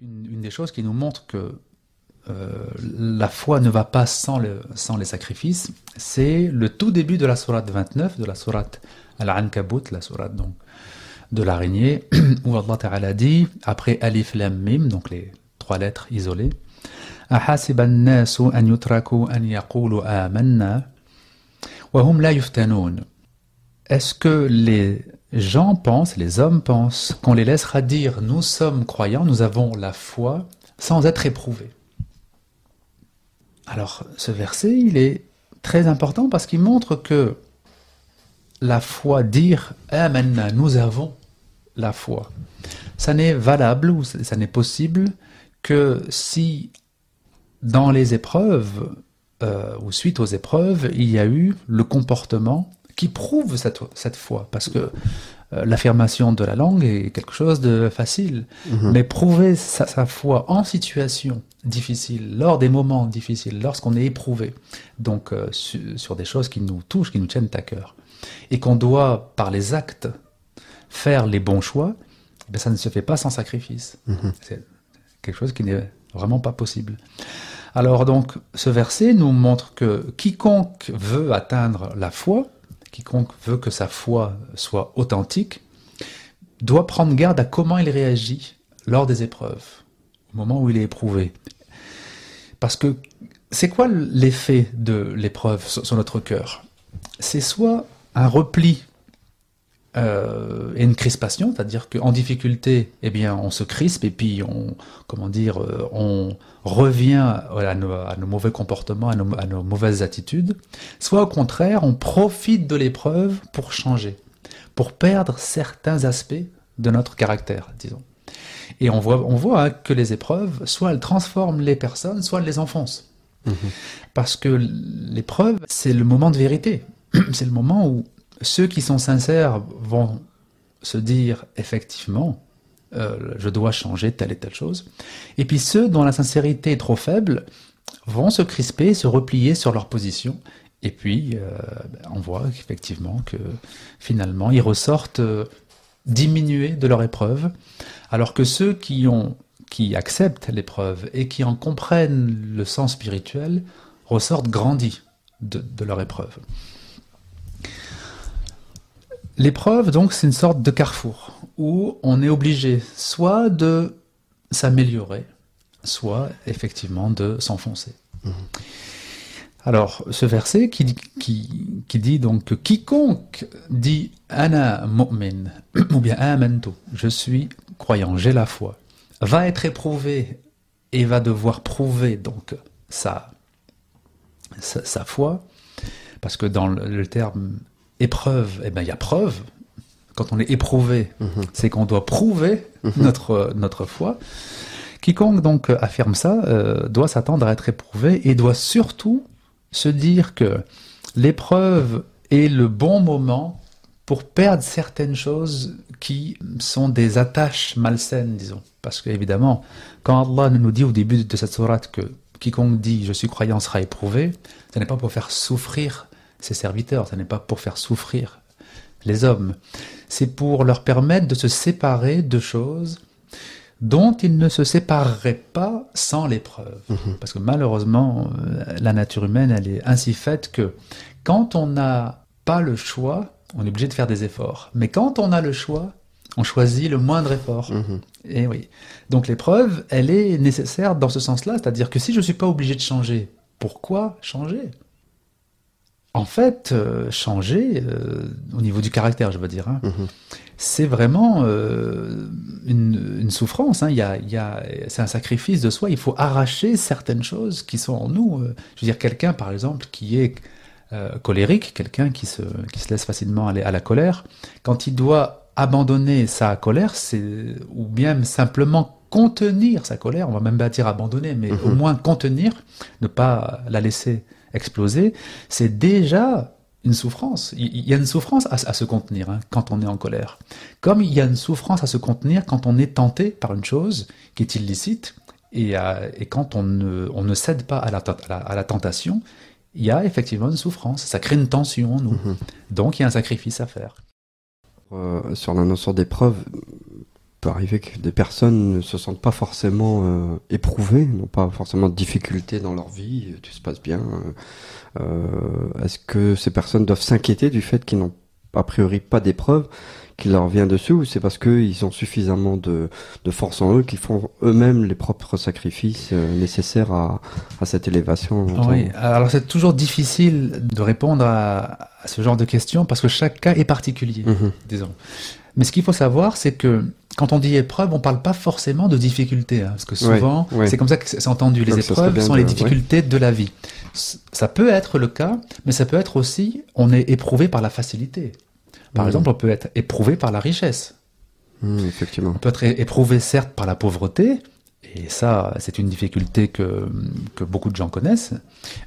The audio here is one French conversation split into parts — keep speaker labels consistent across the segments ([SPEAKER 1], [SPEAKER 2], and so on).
[SPEAKER 1] Une, des choses qui nous montre que euh, la foi ne va pas sans, le, sans les sacrifices, c'est le tout début de la sourate 29, de la sourate Al-Ankabut, la sourate donc, de l'araignée, où Allah Ta'ala dit, après Alif Lam Mim, donc les trois lettres isolées, أحسب الناس أن يتركوا أن يقولوا آمنا وهم لا يفتنون Est-ce que les gens pensent, les hommes pensent, qu'on les laissera dire nous sommes croyants, nous avons la foi, sans être éprouvés. Alors, ce verset, il est très important parce qu'il montre que la foi, dire Amen, nous avons la foi, ça n'est valable ou ça n'est possible que si dans les épreuves euh, ou suite aux épreuves, il y a eu le comportement qui prouve cette, cette foi. Parce que euh, l'affirmation de la langue est quelque chose de facile. Mhm. Mais prouver sa, foi en situation difficile, lors des moments difficiles, lorsqu'on est éprouvé, donc euh, sur des choses qui nous touchent, qui nous tiennent à cœur, et qu'on doit, par les actes, faire les bons choix, eh ça ne se fait pas sans sacrifice. Mhm. C'est quelque chose qui n'est vraiment pas possible. Alors donc, ce verset nous montre que quiconque veut atteindre la foi, quiconque veut que sa foi soit authentique, doit prendre garde à comment il réagit lors des épreuves, au moment où il est éprouvé. Parce que c'est quoi l'effet de l'épreuve sur notre cœur? C'est soit un repli euh, et une crispation, c'est-à-dire qu'en difficulté, eh bien, on se crispe et puis on, comment dire, euh, on revient à nos, mauvais comportements, à nos, mauvaises attitudes. Soit au contraire, on profite de l'épreuve pour changer, pour perdre certains aspects de notre caractère, disons. Et on voit, on voit hein, que les épreuves, soit elles transforment les personnes, soit elles les enfoncent. Mm-hmm. Parce que l'épreuve, c'est le moment de vérité. C'est le moment où ceux qui sont sincères vont se dire effectivement, euh, je dois changer telle et telle chose. Et puis ceux dont la sincérité est trop faible vont se crisper, se replier sur leur position. Et puis euh, ben, on voit effectivement que finalement ils ressortent euh, diminués de leur épreuve, alors que ceux qui ont qui acceptent l'épreuve et qui en comprennent le sens spirituel ressortent grandis de leur épreuve. L'épreuve, donc, c'est une sorte de carrefour où on est obligé soit de s'améliorer, soit effectivement de s'enfoncer. Mhm. Alors, ce verset qui, qui, qui, dit donc que quiconque dit Ana mu'min, ou bien amantu, je suis croyant, j'ai la foi, va être éprouvé et va devoir prouver donc sa, sa, foi, parce que dans le terme épreuve, eh ben, il y a preuve. Quand on est éprouvé, mhm. c'est qu'on doit prouver mhm. notre, notre foi. Quiconque donc affirme ça euh, doit s'attendre à être éprouvé et doit surtout se dire que l'épreuve est le bon moment pour perdre certaines choses qui sont des attaches malsaines, disons. Parce qu'évidemment, quand Allah nous dit au début de cette sourate que quiconque dit je suis croyant sera éprouvé, ce n'est pas pour faire souffrir ses serviteurs, ce n'est pas pour faire souffrir les hommes, c'est pour leur permettre de se séparer de choses dont ils ne se sépareraient pas sans l'épreuve. Mhm. Parce que malheureusement, euh, la nature humaine, elle est ainsi faite que quand on n'a pas le choix, on est obligé de faire des efforts. Mais quand on a le choix, on choisit le moindre effort. Mhm. Et oui. Donc l'épreuve, elle est nécessaire dans ce sens-là, c'est-à-dire que si je ne suis pas obligé de changer, pourquoi changer? En fait, euh, changer euh, au niveau du caractère, je veux dire, hein, mhm. c'est vraiment euh, une, souffrance. Hein. Y a, il y a, c'est un sacrifice de soi. Il faut arracher certaines choses qui sont en nous. je veux dire, quelqu'un, par exemple, qui est colérique, quelqu'un qui se, qui se laisse facilement aller à la colère, quand il doit abandonner sa colère, c'est ou bien simplement contenir sa colère, on va même pas dire abandonner, mais au mhm. moins contenir, ne pas la laisser exploser, c'est déjà une souffrance. Il y a une souffrance à, se contenir hein, quand on est en colère. Comme il y a une souffrance à se contenir quand on est tenté par une chose qui est illicite et, et quand on ne, on ne, cède pas à la, à, la, tentation, il y a effectivement une souffrance. Ça crée une tension en nous. Mhm. Donc il y a un sacrifice à faire.
[SPEAKER 2] Euh, sur la notion d'épreuve, peut arriver que des personnes ne se sentent pas forcément euh, éprouvées, n'ont pas forcément de difficultés dans leur vie, tout se passe bien. Euh, Est-ce que ces personnes doivent s'inquiéter du fait qu'ils n'ont a priori pas d'épreuve qui leur vient dessus ou c'est parce qu'ils ont suffisamment de, de force en eux qu'ils font eux-mêmes les propres sacrifices euh, nécessaires à, à cette élévation
[SPEAKER 1] Oui, alors c'est toujours difficile de répondre à, à, ce genre de questions parce que chaque cas est particulier,
[SPEAKER 2] Mhm.
[SPEAKER 1] disons. Mais ce qu'il faut savoir, c'est que quand on dit épreuve, on parle pas forcément de difficultés, hein, parce que souvent,
[SPEAKER 2] Ouais, ouais.
[SPEAKER 1] c'est comme ça que c'est entendu. Les épreuves sont
[SPEAKER 2] de-
[SPEAKER 1] les
[SPEAKER 2] ouais.
[SPEAKER 1] difficultés de la vie. Ça peut être le cas, mais ça peut être aussi, on est éprouvé par la facilité. Par
[SPEAKER 2] Mhm.
[SPEAKER 1] exemple, on peut être éprouvé par la richesse.
[SPEAKER 2] Hum, effectivement.
[SPEAKER 1] On peut être éprouvé certes par la pauvreté, et ça, c'est une difficulté que, que beaucoup de gens connaissent,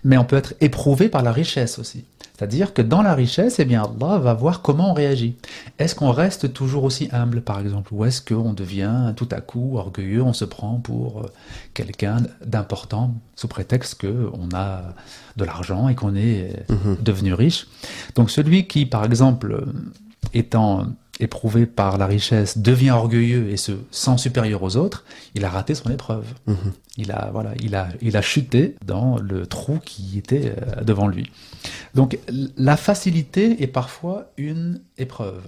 [SPEAKER 1] mais on peut être éprouvé par la richesse aussi. C'est-à-dire que dans la richesse, eh bien, Allah va voir comment on réagit. Est-ce qu'on reste toujours aussi humble, par exemple, ou est-ce qu'on devient tout à coup orgueilleux, on se prend pour euh, quelqu'un d'important sous prétexte qu'on a de l'argent et qu'on est euh,
[SPEAKER 2] Mhm.
[SPEAKER 1] devenu riche? Donc celui qui, par exemple, euh, étant éprouvé par la richesse, devient orgueilleux et se sent supérieur aux autres, il a raté son épreuve.
[SPEAKER 2] Mhm.
[SPEAKER 1] Il a, voilà, il a, il a chuté dans le trou qui était euh, devant lui. Donc la facilité est parfois une épreuve.